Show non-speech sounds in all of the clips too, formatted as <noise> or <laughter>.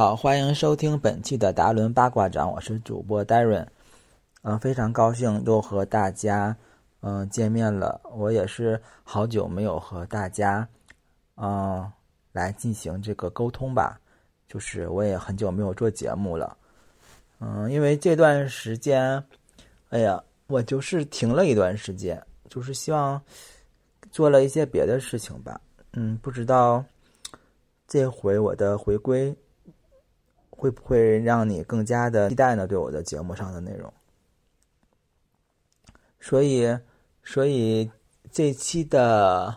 好，欢迎收听本期的达伦八卦掌，我是主播 Darren。嗯，非常高兴又和大家嗯见面了。我也是好久没有和大家嗯来进行这个沟通吧，就是我也很久没有做节目了。嗯，因为这段时间，哎呀，我就是停了一段时间，就是希望做了一些别的事情吧。嗯，不知道这回我的回归。会不会让你更加的期待呢？对我的节目上的内容，所以，所以这期的，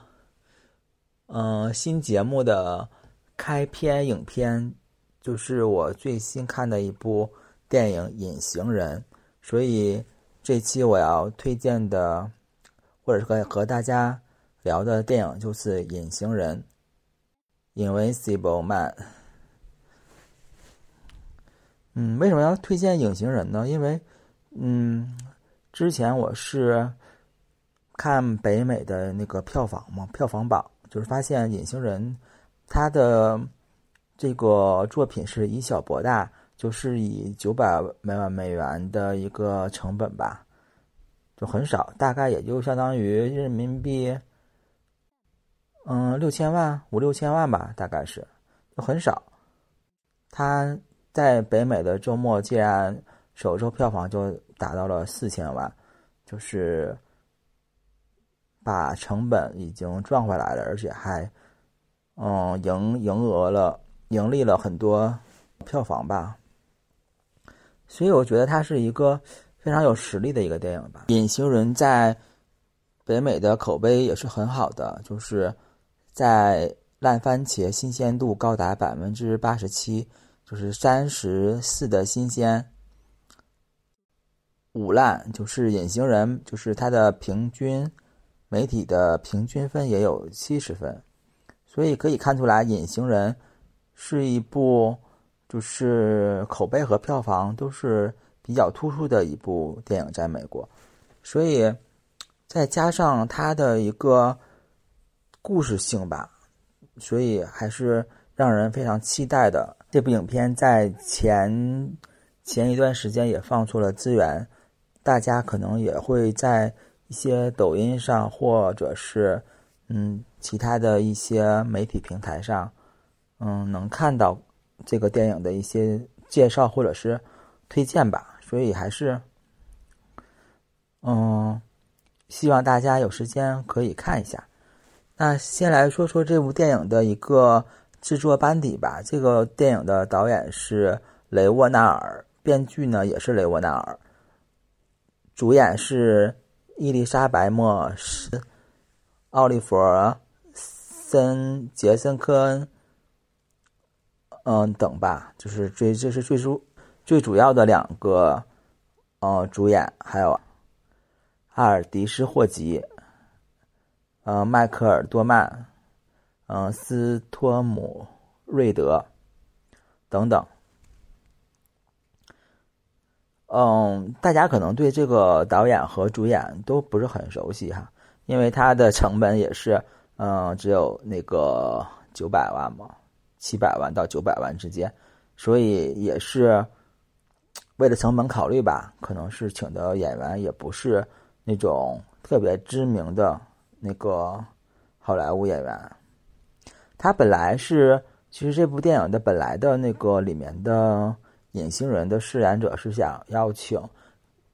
嗯，新节目的开篇影片就是我最新看的一部电影《隐形人》，所以这期我要推荐的，或者是和和大家聊的电影就是《隐形人》（Invisible Man）。嗯，为什么要推荐《隐形人》呢？因为，嗯，之前我是看北美的那个票房嘛，票房榜，就是发现《隐形人》他的这个作品是以小博大，就是以九百万美元的一个成本吧，就很少，大概也就相当于人民币，嗯，六千万五六千万吧，大概是，就很少，他。在北美的周末，竟然首周票房就达到了四千万，就是把成本已经赚回来了，而且还嗯赢赢额了，盈利了很多票房吧。所以我觉得它是一个非常有实力的一个电影吧。隐形人在北美的口碑也是很好的，就是在烂番茄新鲜度高达百分之八十七。就是三十四的新鲜，五烂就是隐形人，就是它的平均媒体的平均分也有七十分，所以可以看出来，隐形人是一部就是口碑和票房都是比较突出的一部电影，在美国，所以再加上它的一个故事性吧，所以还是让人非常期待的。这部影片在前前一段时间也放出了资源，大家可能也会在一些抖音上或者是嗯其他的一些媒体平台上，嗯能看到这个电影的一些介绍或者是推荐吧。所以还是嗯希望大家有时间可以看一下。那先来说说这部电影的一个。制作班底吧，这个电影的导演是雷沃纳尔，编剧呢也是雷沃纳尔，主演是伊丽莎白·莫斯、奥利弗·森、杰森·科恩，嗯等吧，就是最这是最主最主要的两个，呃主演，还有阿尔迪斯·霍吉，呃迈克尔·多曼。嗯，斯托姆瑞德等等，嗯，大家可能对这个导演和主演都不是很熟悉哈，因为他的成本也是嗯只有那个九百万嘛，七百万到九百万之间，所以也是为了成本考虑吧，可能是请的演员也不是那种特别知名的那个好莱坞演员。他本来是，其实这部电影的本来的那个里面的隐形人的饰演者是想邀请《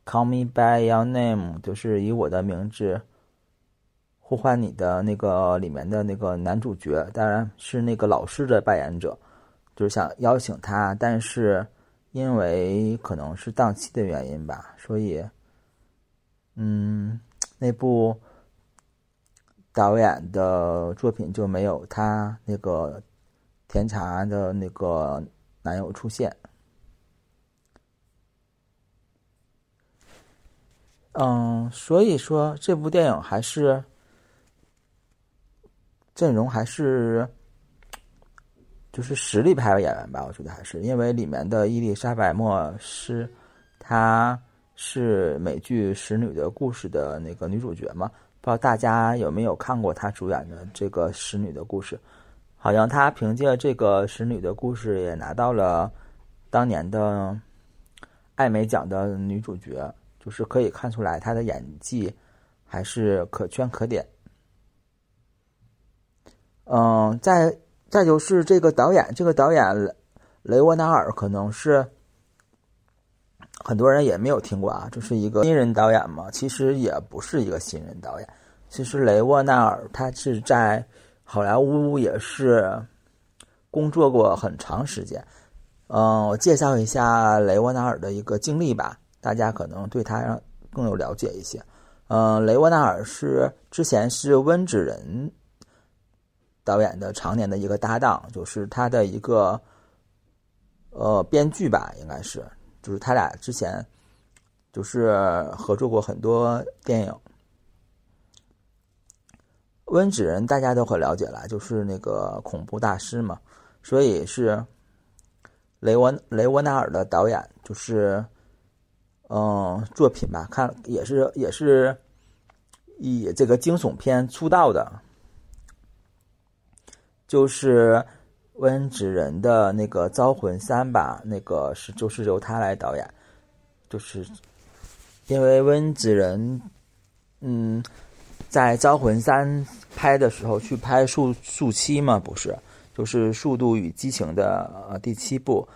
Call Me by Your Name》，就是以我的名字呼唤你的那个里面的那个男主角，当然是那个老师的扮演者，就是想邀请他，但是因为可能是档期的原因吧，所以，嗯，那部。导演的作品就没有他那个甜茶的那个男友出现。嗯，所以说这部电影还是阵容还是就是实力派的演员吧，我觉得还是因为里面的伊丽莎白·莫斯，她是美剧《使女的故事》的那个女主角嘛。不知道大家有没有看过他主演的这个《使女的故事》？好像他凭借这个使女的故事也拿到了当年的艾美奖的女主角，就是可以看出来她的演技还是可圈可点。嗯，再再就是这个导演，这个导演雷沃纳尔可能是。很多人也没有听过啊，这是一个新人导演嘛？其实也不是一个新人导演。其实雷沃纳尔他是在好莱坞也是工作过很长时间。嗯，我介绍一下雷沃纳尔的一个经历吧，大家可能对他更有了解一些。嗯，雷沃纳尔是之前是温子仁导演的常年的一个搭档，就是他的一个呃编剧吧，应该是。就是他俩之前就是合作过很多电影，温子仁大家都很了解了，就是那个恐怖大师嘛，所以是雷沃雷沃纳尔的导演，就是嗯作品吧，看也是也是以这个惊悚片出道的，就是。温子仁的那个《招魂三》吧，那个是就是由他来导演，就是因为温子仁，嗯，在《招魂三》拍的时候去拍《速速七》嘛，不是，就是《速度与激情》的第七部，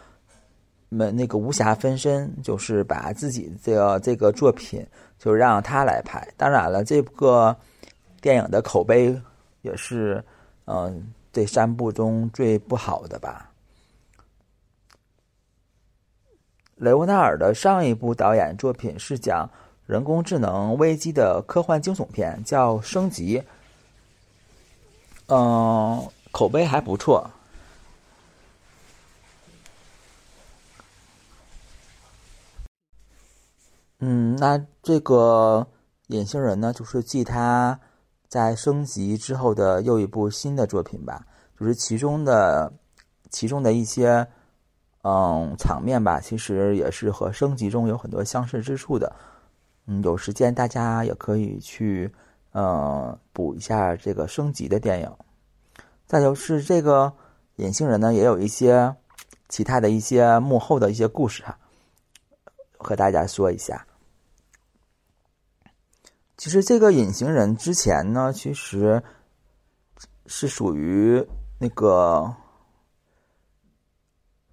那那个无暇分身，就是把自己的这个作品就让他来拍。当然了，这个电影的口碑也是嗯。这三部中最不好的吧。雷沃纳尔的上一部导演作品是讲人工智能危机的科幻惊悚片，叫《升级》。嗯，口碑还不错。嗯，那这个隐形人呢，就是继他。在升级之后的又一部新的作品吧，就是其中的其中的一些嗯场面吧，其实也是和升级中有很多相似之处的。嗯，有时间大家也可以去呃补一下这个升级的电影。再就是这个隐形人呢，也有一些其他的一些幕后的一些故事哈，和大家说一下。其实这个隐形人之前呢，其实是属于那个，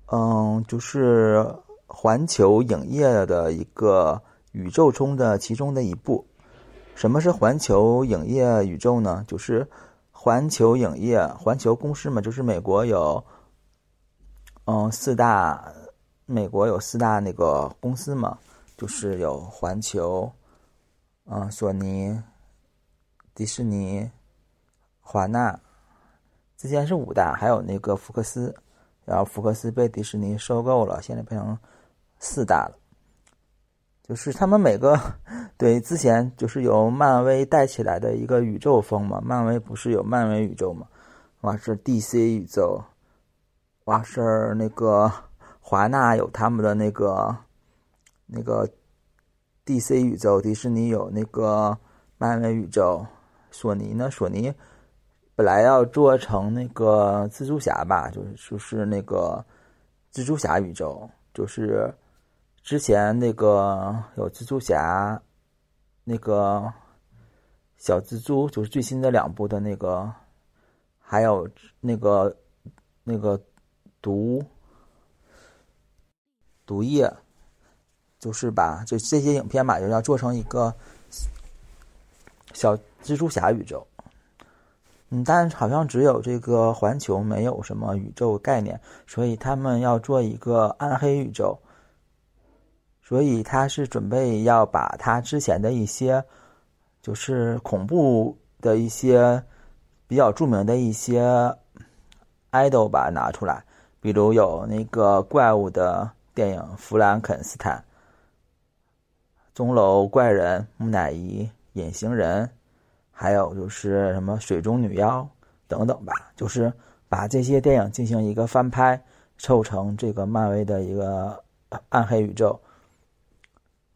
嗯，就是环球影业的一个宇宙中的其中的一部。什么是环球影业宇宙呢？就是环球影业、环球公司嘛，就是美国有，嗯，四大，美国有四大那个公司嘛，就是有环球。嗯，索尼、迪士尼、华纳，之前是五大，还有那个福克斯，然后福克斯被迪士尼收购了，现在变成四大了。就是他们每个对之前就是由漫威带起来的一个宇宙风嘛，漫威不是有漫威宇宙嘛，哇是 DC 宇宙，哇是那个华纳有他们的那个那个。D.C. 宇宙，迪士尼有那个漫威宇宙，索尼呢？索尼本来要做成那个蜘蛛侠吧，就是就是那个蜘蛛侠宇宙，就是之前那个有蜘蛛侠，那个小蜘蛛，就是最新的两部的那个，还有那个那个毒毒液。就是把就这些影片吧，就要做成一个小蜘蛛侠宇宙。嗯，但好像只有这个环球没有什么宇宙概念，所以他们要做一个暗黑宇宙。所以他是准备要把他之前的一些就是恐怖的一些比较著名的一些 idol 吧拿出来，比如有那个怪物的电影《弗兰肯斯坦》。钟楼怪人、木乃伊、隐形人，还有就是什么水中女妖等等吧，就是把这些电影进行一个翻拍，凑成这个漫威的一个暗黑宇宙。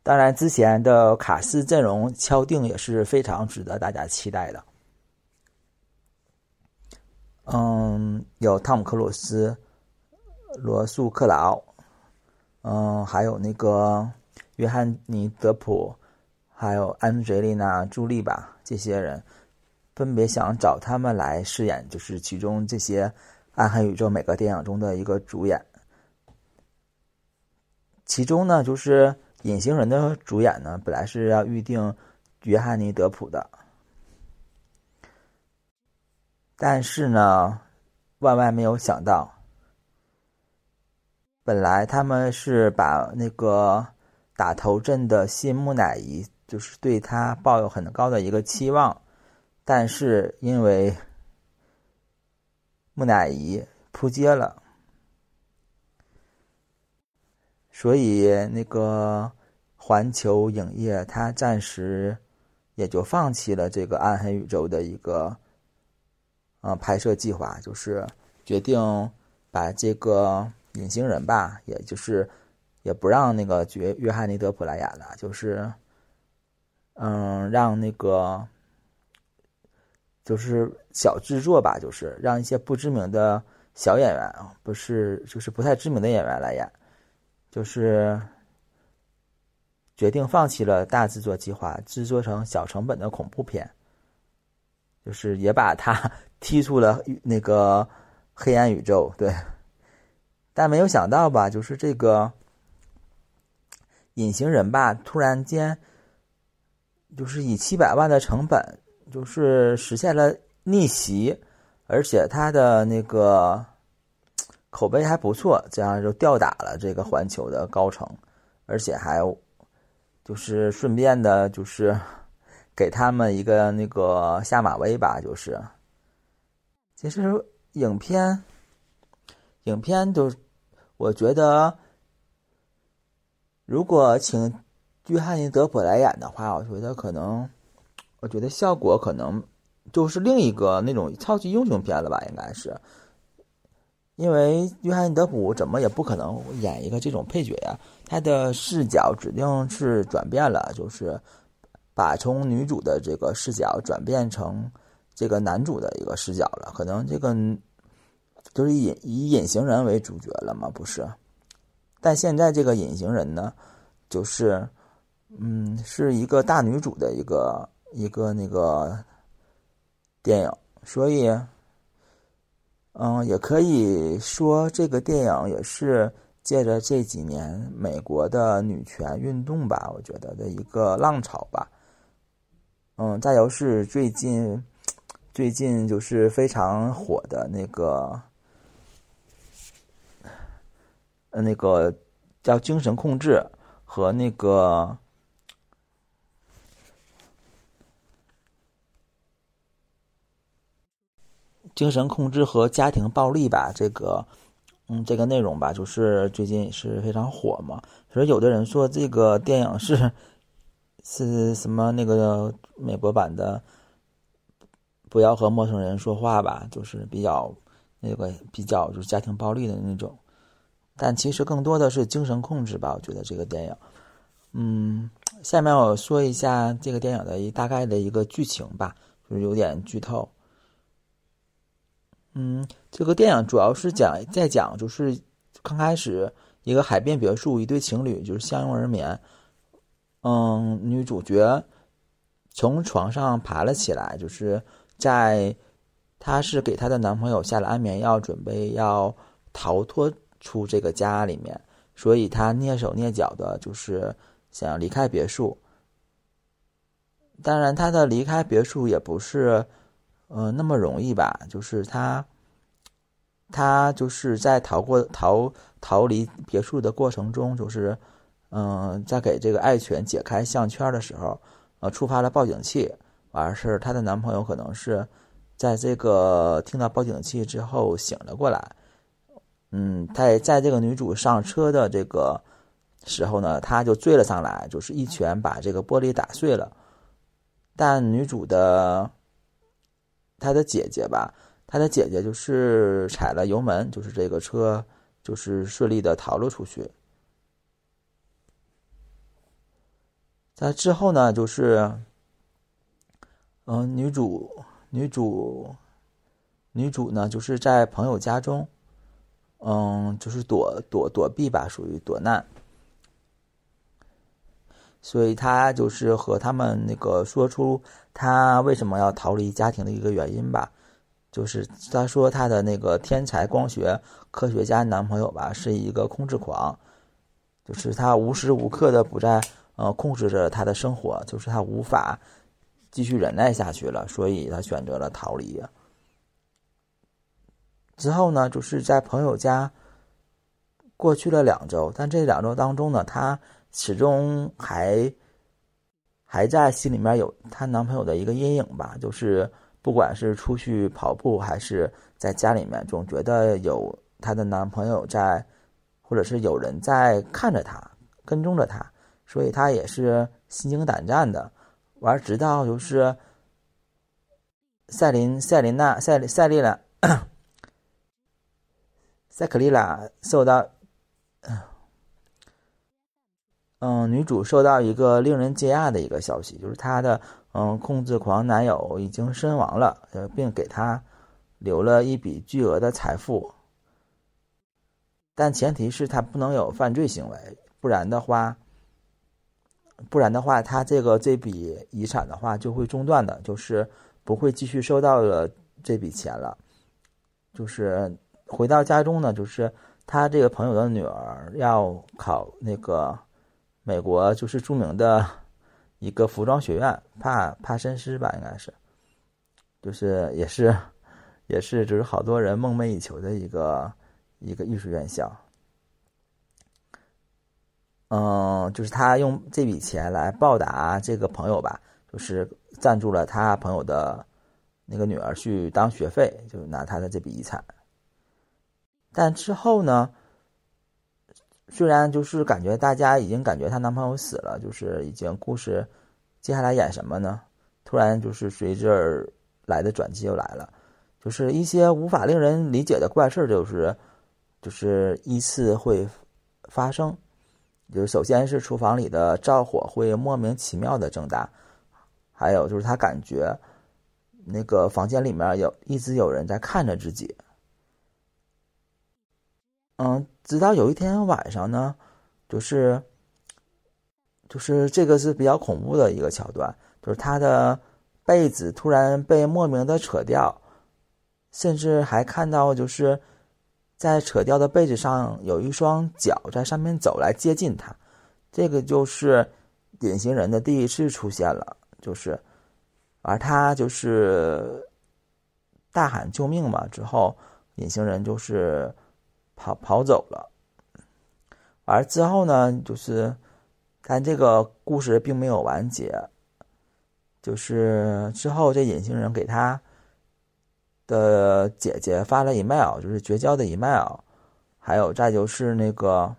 当然，之前的卡斯阵容敲定也是非常值得大家期待的。嗯，有汤姆克鲁斯、罗素克劳，嗯，还有那个约翰尼德普，还有安吉丽娜朱莉吧，这些人分别想找他们来饰演，就是其中这些暗黑宇宙每个电影中的一个主演。其中呢，就是隐形人的主演呢，本来是要预定约翰尼德普的。但是呢，万万没有想到，本来他们是把那个打头阵的新木乃伊，就是对他抱有很高的一个期望，但是因为木乃伊扑街了，所以那个环球影业他暂时也就放弃了这个暗黑宇宙的一个。呃，拍摄计划就是决定把这个隐形人吧，也就是也不让那个约约翰尼德普来演了，就是嗯，让那个就是小制作吧，就是让一些不知名的小演员啊，不是就是不太知名的演员来演，就是决定放弃了大制作计划，制作成小成本的恐怖片，就是也把他。<laughs> 踢出了那个黑暗宇宙，对，但没有想到吧，就是这个隐形人吧，突然间就是以七百万的成本，就是实现了逆袭，而且他的那个口碑还不错，这样就吊打了这个环球的高层，而且还就是顺便的，就是给他们一个那个下马威吧，就是。其实影片，影片都，我觉得，如果请约翰尼德普来演的话，我觉得可能，我觉得效果可能就是另一个那种超级英雄片了吧，应该是，因为约翰尼德普怎么也不可能演一个这种配角呀，他的视角指定是转变了，就是把从女主的这个视角转变成。这个男主的一个视角了，可能这个就是以以隐形人为主角了嘛，不是？但现在这个隐形人呢，就是嗯，是一个大女主的一个一个那个电影，所以嗯，也可以说这个电影也是借着这几年美国的女权运动吧，我觉得的一个浪潮吧。嗯，再有是最近。最近就是非常火的那个，那个叫精神控制和那个精神控制和家庭暴力吧，这个，嗯，这个内容吧，就是最近也是非常火嘛。所以有的人说这个电影是是什么那个美国版的。不要和陌生人说话吧，就是比较那个比较就是家庭暴力的那种，但其实更多的是精神控制吧。我觉得这个电影，嗯，下面我说一下这个电影的一大概的一个剧情吧，就是有点剧透。嗯，这个电影主要是讲在讲就是刚开始一个海边别墅，一对情侣就是相拥而眠，嗯，女主角从床上爬了起来，就是。在，她是给她的男朋友下了安眠药，准备要逃脱出这个家里面，所以她蹑手蹑脚的，就是想要离开别墅。当然，她的离开别墅也不是，呃，那么容易吧？就是她，她就是在逃过逃逃离别墅的过程中，就是，嗯，在给这个爱犬解开项圈的时候，呃，触发了报警器。而是她的男朋友可能是，在这个听到报警器之后醒了过来，嗯，在在这个女主上车的这个时候呢，他就追了上来，就是一拳把这个玻璃打碎了。但女主的她的姐姐吧，她的姐姐就是踩了油门，就是这个车就是顺利的逃了出去。在之后呢，就是。嗯，女主女主女主呢就是在朋友家中，嗯，就是躲躲躲避吧，属于躲难。所以她就是和他们那个说出她为什么要逃离家庭的一个原因吧，就是她说她的那个天才光学科学家男朋友吧是一个控制狂，就是他无时无刻的不在。呃，控制着他的生活，就是他无法继续忍耐下去了，所以他选择了逃离。之后呢，就是在朋友家过去了两周，但这两周当中呢，她始终还还在心里面有她男朋友的一个阴影吧，就是不管是出去跑步，还是在家里面，总觉得有她的男朋友在，或者是有人在看着她，跟踪着她。所以她也是心惊胆战的，完直到就是赛琳、赛琳娜、赛赛丽娜、赛克丽拉受到，嗯，女主受到一个令人惊讶的一个消息，就是她的嗯控制狂男友已经身亡了，呃，并给她留了一笔巨额的财富，但前提是他不能有犯罪行为，不然的话。不然的话，他这个这笔遗产的话就会中断的，就是不会继续收到了这笔钱了。就是回到家中呢，就是他这个朋友的女儿要考那个美国就是著名的一个服装学院，帕帕森斯吧，应该是，就是也是 <laughs> 也是就是好多人梦寐以求的一个一个艺术院校。嗯，就是他用这笔钱来报答这个朋友吧，就是赞助了他朋友的那个女儿去当学费，就拿他的这笔遗产。但之后呢，虽然就是感觉大家已经感觉她男朋友死了，就是已经故事接下来演什么呢？突然就是随之而来的转机又来了，就是一些无法令人理解的怪事就是就是依次会发生。就是首先是厨房里的灶火会莫名其妙的增大，还有就是他感觉那个房间里面有一直有人在看着自己。嗯，直到有一天晚上呢，就是就是这个是比较恐怖的一个桥段，就是他的被子突然被莫名的扯掉，甚至还看到就是。在扯掉的被子上有一双脚在上面走来接近他，这个就是隐形人的第一次出现了，就是，而他就是大喊救命嘛，之后隐形人就是跑跑走了，而之后呢，就是但这个故事并没有完结，就是之后这隐形人给他。的姐姐发了 email，就是绝交的 email，还有再就是那个，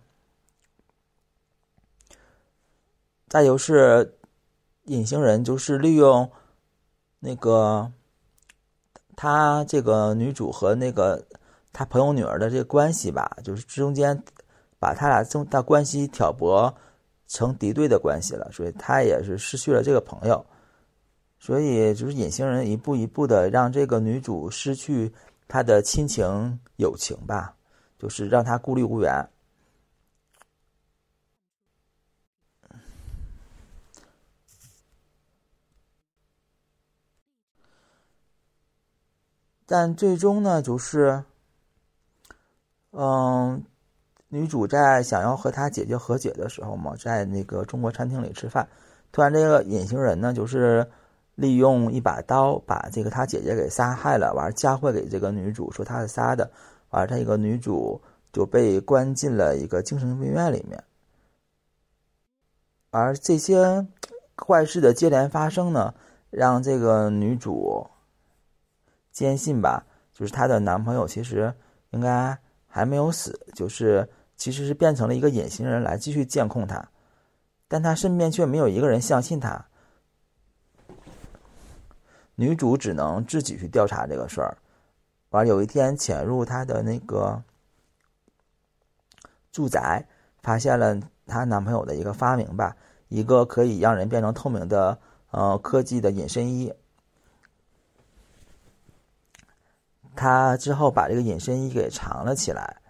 再就是隐形人，就是利用那个他这个女主和那个他朋友女儿的这个关系吧，就是中间把他俩中的关系挑拨成敌对的关系了，所以他也是失去了这个朋友。所以就是隐形人一步一步的让这个女主失去她的亲情友情吧，就是让她孤立无援。但最终呢，就是，嗯，女主在想要和她姐姐和解的时候嘛，在那个中国餐厅里吃饭，突然这个隐形人呢，就是。利用一把刀把这个他姐姐给杀害了，完嫁祸给这个女主，说她是杀的，完这个女主就被关进了一个精神病院里面。而这些坏事的接连发生呢，让这个女主坚信吧，就是她的男朋友其实应该还没有死，就是其实是变成了一个隐形人来继续监控他，但他身边却没有一个人相信他。女主只能自己去调查这个事儿，完有一天潜入她的那个住宅，发现了她男朋友的一个发明吧，一个可以让人变成透明的呃科技的隐身衣。他之后把这个隐身衣给藏了起来。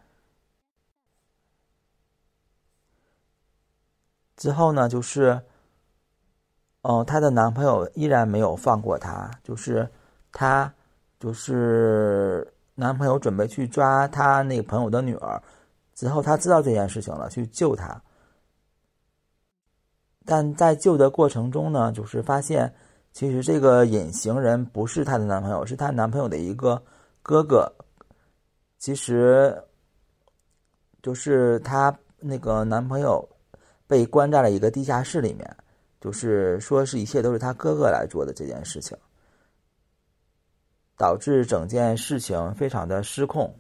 之后呢，就是，哦，她的男朋友依然没有放过她，就是她，就是男朋友准备去抓她那个朋友的女儿，之后她知道这件事情了，去救她。但在救的过程中呢，就是发现其实这个隐形人不是她的男朋友，是她男朋友的一个哥哥。其实，就是她那个男朋友被关在了一个地下室里面，就是说是一切都是他哥哥来做的这件事情，导致整件事情非常的失控。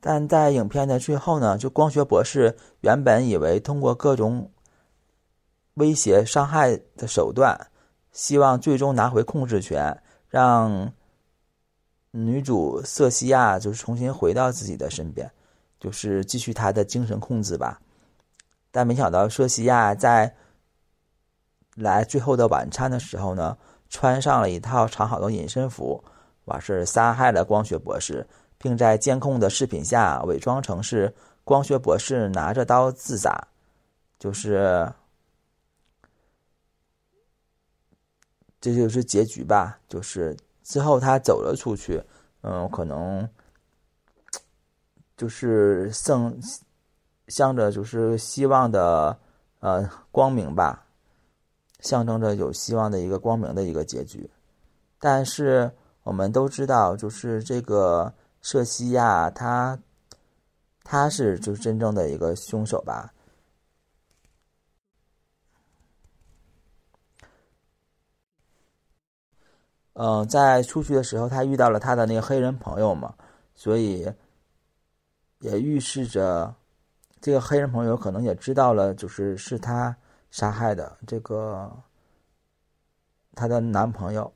但在影片的最后呢，就光学博士原本以为通过各种威胁、伤害的手段，希望最终拿回控制权，让女主瑟西亚就是重新回到自己的身边，就是继续她的精神控制吧。但没想到瑟西亚在来最后的晚餐的时候呢，穿上了一套藏好的隐身服，完事杀害了光学博士。并在监控的视频下伪装成是光学博士拿着刀自杀，就是这就是结局吧。就是之后他走了出去，嗯，可能就是剩向着就是希望的呃光明吧，象征着有希望的一个光明的一个结局。但是我们都知道，就是这个。瑟西亚，他他是就是真正的一个凶手吧？嗯，在出去的时候，他遇到了他的那个黑人朋友嘛，所以也预示着这个黑人朋友可能也知道了，就是是他杀害的这个他的男朋友。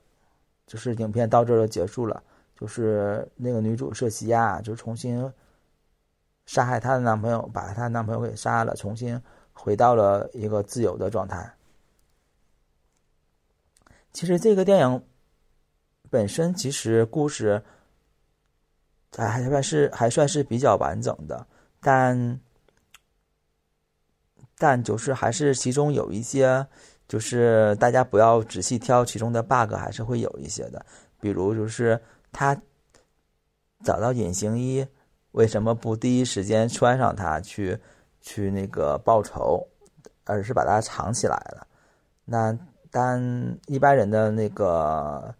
就是影片到这就结束了。就是那个女主瑟西亚，就重新杀害她的男朋友，把她男朋友给杀了，重新回到了一个自由的状态。其实这个电影本身，其实故事还还算是还算是比较完整的，但但就是还是其中有一些，就是大家不要仔细挑其中的 bug，还是会有一些的，比如就是。他找到隐形衣，为什么不第一时间穿上它去去那个报仇，而是把它藏起来了？那但一般人的那个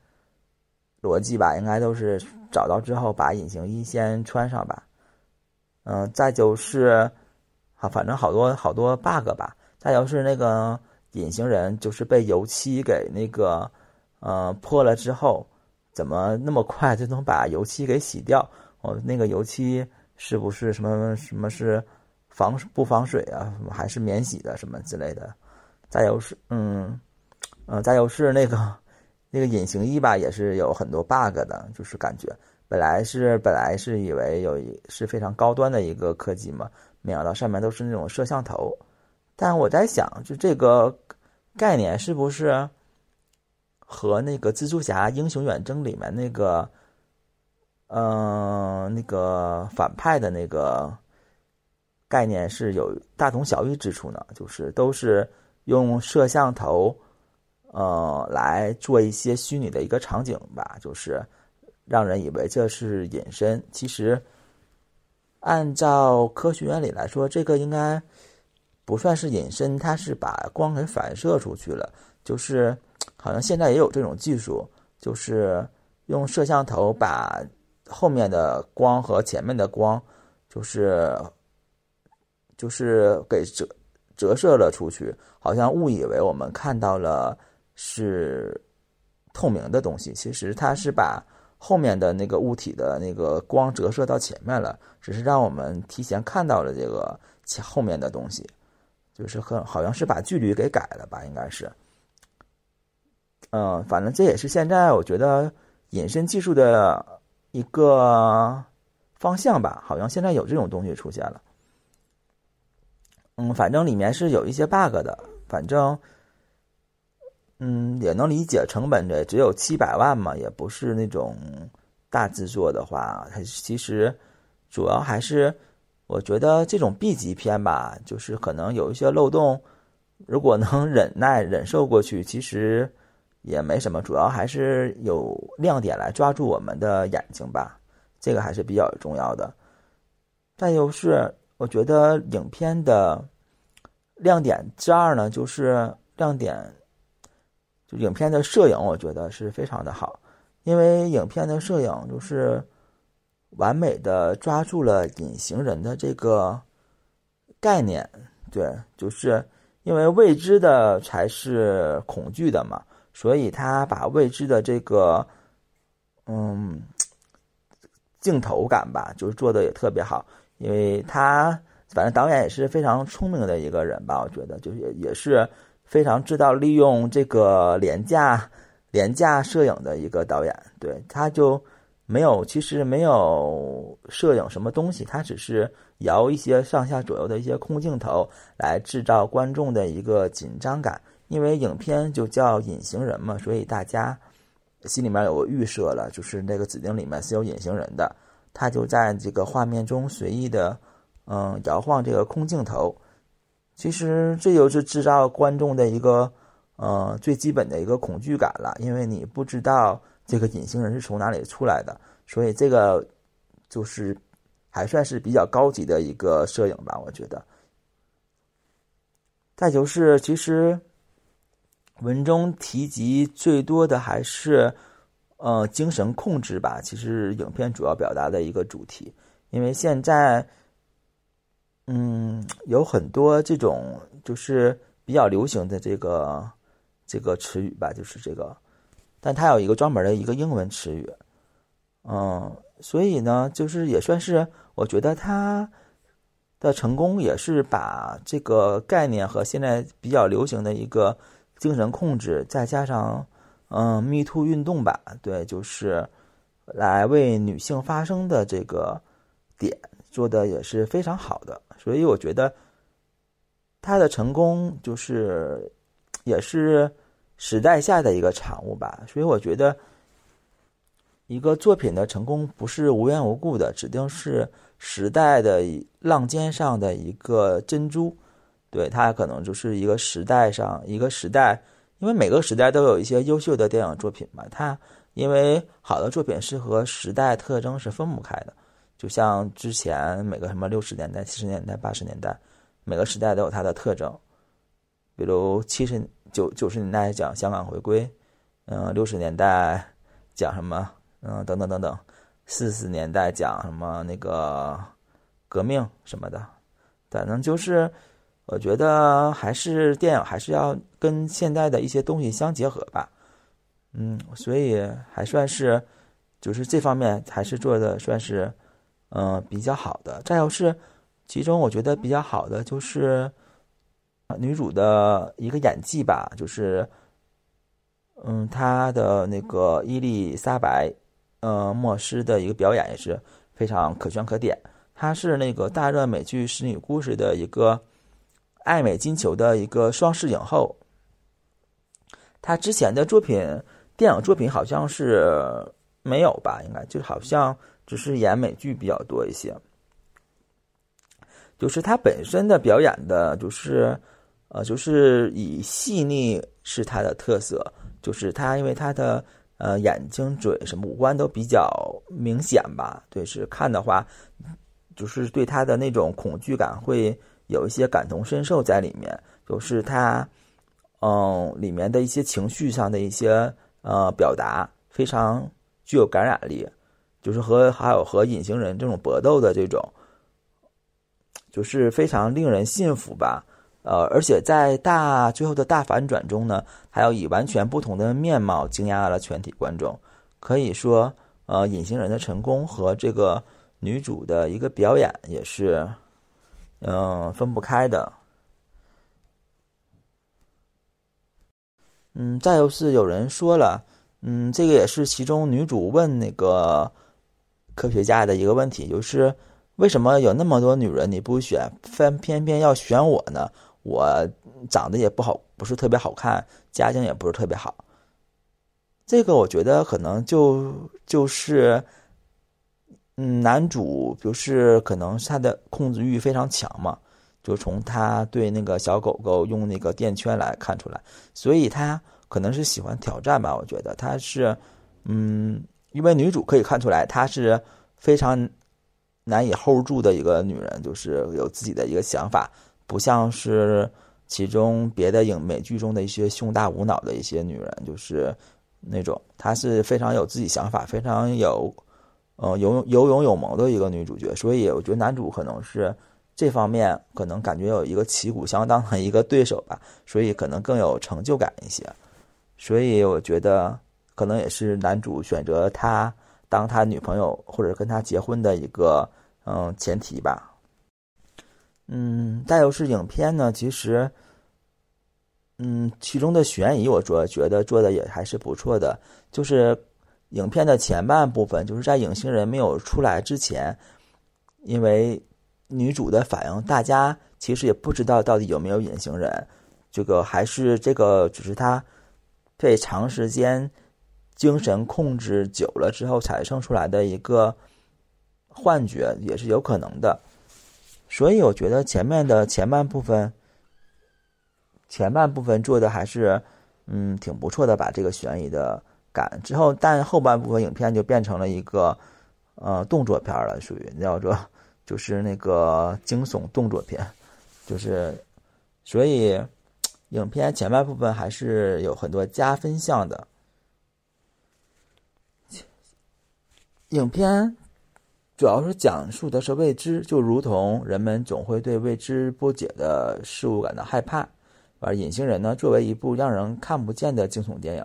逻辑吧，应该都是找到之后把隐形衣先穿上吧。嗯，再就是，好，反正好多好多 bug 吧。再就是那个隐形人，就是被油漆给那个呃破了之后。怎么那么快就能把油漆给洗掉？哦，那个油漆是不是什么什么是防不防水啊？还是免洗的什么之类的？再有是嗯嗯，再有是那个那个隐形衣吧，也是有很多 bug 的，就是感觉本来是本来是以为有一是非常高端的一个科技嘛，没想到上面都是那种摄像头。但我在想，就这个概念是不是？和那个蜘蛛侠英雄远征里面那个，嗯，那个反派的那个概念是有大同小异之处呢，就是都是用摄像头，呃，来做一些虚拟的一个场景吧，就是让人以为这是隐身。其实按照科学原理来说，这个应该不算是隐身，它是把光给反射出去了，就是。好像现在也有这种技术，就是用摄像头把后面的光和前面的光，就是就是给折折射了出去，好像误以为我们看到了是透明的东西，其实它是把后面的那个物体的那个光折射到前面了，只是让我们提前看到了这个前后面的东西，就是很好像是把距离给改了吧，应该是。嗯，反正这也是现在我觉得隐身技术的一个方向吧。好像现在有这种东西出现了。嗯，反正里面是有一些 bug 的。反正，嗯，也能理解成本这只有七百万嘛，也不是那种大制作的话，它其实主要还是我觉得这种 B 级片吧，就是可能有一些漏洞，如果能忍耐忍受过去，其实也没什么，主要还是有亮点来抓住我们的眼睛吧，这个还是比较重要的。再就是我觉得影片的亮点之二呢，就是亮点。就影片的摄影，我觉得是非常的好，因为影片的摄影就是完美的抓住了隐形人的这个概念。对，就是因为未知的才是恐惧的嘛，所以他把未知的这个嗯镜头感吧，就是做的也特别好。因为他反正导演也是非常聪明的一个人吧，我觉得就是也也是。非常知道利用这个廉价廉价摄影的一个导演，对他就没有其实没有摄影什么东西，他只是摇一些上下左右的一些空镜头来制造观众的一个紧张感。因为影片就叫隐形人嘛，所以大家心里面有个预设了，就是那个指定里面是有隐形人的，他就在这个画面中随意的嗯摇晃这个空镜头。其实这就是制造观众的一个，呃，最基本的一个恐惧感了，因为你不知道这个隐形人是从哪里出来的，所以这个就是还算是比较高级的一个摄影吧，我觉得。再就是，其实文中提及最多的还是，呃，精神控制吧。其实影片主要表达的一个主题，因为现在。嗯，有很多这种就是比较流行的这个这个词语吧，就是这个，但它有一个专门的一个英文词语，嗯，所以呢，就是也算是我觉得它的成功也是把这个概念和现在比较流行的一个精神控制，再加上嗯，Me Too 运动吧，对，就是来为女性发声的这个点。做的也是非常好的，所以我觉得他的成功就是也是时代下的一个产物吧。所以我觉得一个作品的成功不是无缘无故的，指定是时代的浪尖上的一个珍珠。对它可能就是一个时代上一个时代，因为每个时代都有一些优秀的电影作品嘛。它因为好的作品是和时代特征是分不开的。就像之前每个什么六十年代、七十年代、八十年代，每个时代都有它的特征。比如七十九九十年代讲香港回归，嗯，六十年代讲什么，嗯，等等等等，四十年代讲什么那个革命什么的，反正就是我觉得还是电影还是要跟现代的一些东西相结合吧。嗯，所以还算是就是这方面还是做的算是。嗯，比较好的。再有是，其中我觉得比较好的就是女主的一个演技吧，就是嗯，她的那个伊丽莎白，呃，莫斯的一个表演也是非常可圈可点。她是那个大热美剧《使女故事》的一个艾美金球的一个双世影后。她之前的作品，电影作品好像是没有吧？应该就好像。只是演美剧比较多一些，就是他本身的表演的，就是呃，就是以细腻是他的特色，就是他因为他的呃眼睛、嘴什么五官都比较明显吧，对，是看的话，就是对他的那种恐惧感会有一些感同身受在里面，就是他嗯里面的一些情绪上的一些呃表达非常具有感染力。就是和还有和隐形人这种搏斗的这种，就是非常令人信服吧。呃，而且在大最后的大反转中呢，还有以完全不同的面貌惊讶了全体观众。可以说，呃，隐形人的成功和这个女主的一个表演也是，嗯，分不开的。嗯，再就是有人说了，嗯，这个也是其中女主问那个。科学家的一个问题就是，为什么有那么多女人你不选，偏偏偏要选我呢？我长得也不好不是特别好看，家境也不是特别好。这个我觉得可能就就是，嗯，男主就是可能他的控制欲非常强嘛，就从他对那个小狗狗用那个电圈来看出来，所以他可能是喜欢挑战吧。我觉得他是，嗯，因为女主可以看出来，她是非常难以 hold 住的一个女人，就是有自己的一个想法，不像是其中别的影美剧中的一些胸大无脑的一些女人，就是。那种她是非常有自己想法，非常有，呃，有有勇有谋的一个女主角，所以我觉得男主可能是这方面可能感觉有一个旗鼓相当的一个对手吧，所以可能更有成就感一些，所以我觉得可能也是男主选择她当他女朋友或者跟他结婚的一个嗯前提吧。嗯，再就是影片呢，其实。嗯，其中的悬疑，我做觉得做的也还是不错的。就是影片的前半部分，就是在影星人没有出来之前，因为女主的反应，大家其实也不知道到底有没有隐形人。这个还是这个，只是她被长时间精神控制久了之后产生出来的一个幻觉，也是有可能的。所以我觉得前面的前半部分。前半部分做的还是，嗯，挺不错的，把这个悬疑的感之后，但后半部分影片就变成了一个，呃，动作片了，属于叫做就是那个惊悚动作片，就是，所以影片前半部分还是有很多加分项的。影片主要是讲述的是未知，就如同人们总会对未知不解的事物感到害怕。而《隐形人》呢，作为一部让人看不见的惊悚电影，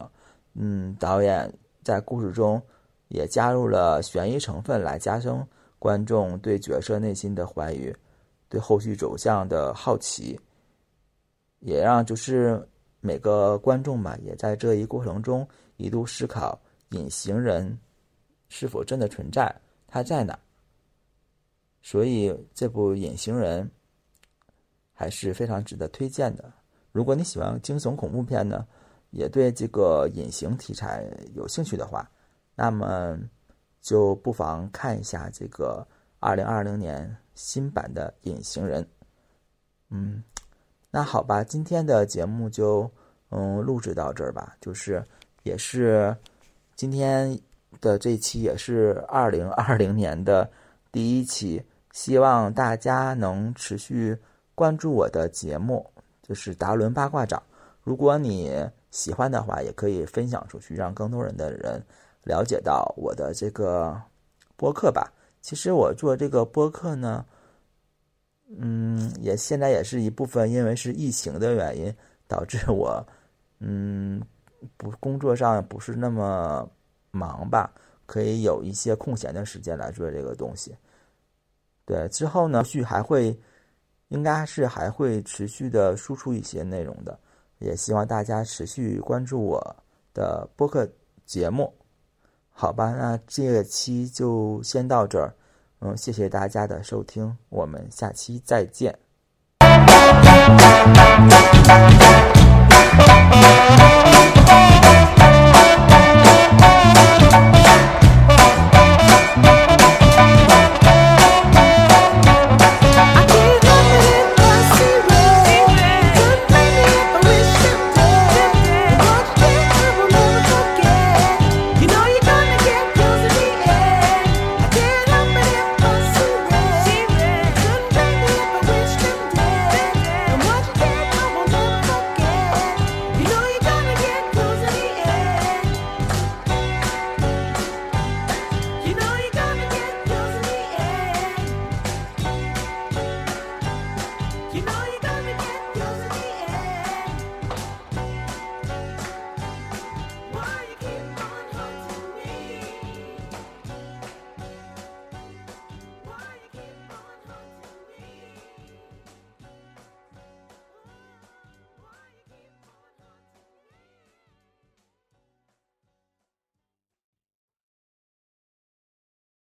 嗯，导演在故事中也加入了悬疑成分，来加深观众对角色内心的怀疑，对后续走向的好奇，也让就是每个观众吧，也在这一过程中一度思考隐形人是否真的存在，他在哪？所以这部《隐形人》还是非常值得推荐的。如果你喜欢惊悚恐怖片呢，也对这个隐形题材有兴趣的话，那么就不妨看一下这个二零二零年新版的《隐形人》。嗯，那好吧，今天的节目就嗯录制到这儿吧。就是也是今天的这期也是二零二零年的第一期，希望大家能持续关注我的节目。就是达伦八卦掌，如果你喜欢的话，也可以分享出去，让更多人的人了解到我的这个播客吧。其实我做这个播客呢，嗯，也现在也是一部分，因为是疫情的原因，导致我嗯不工作上不是那么忙吧，可以有一些空闲的时间来做这个东西。对，之后呢，续还会。应该是还会持续的输出一些内容的，也希望大家持续关注我的播客节目，好吧？那这期就先到这儿，嗯，谢谢大家的收听，我们下期再见。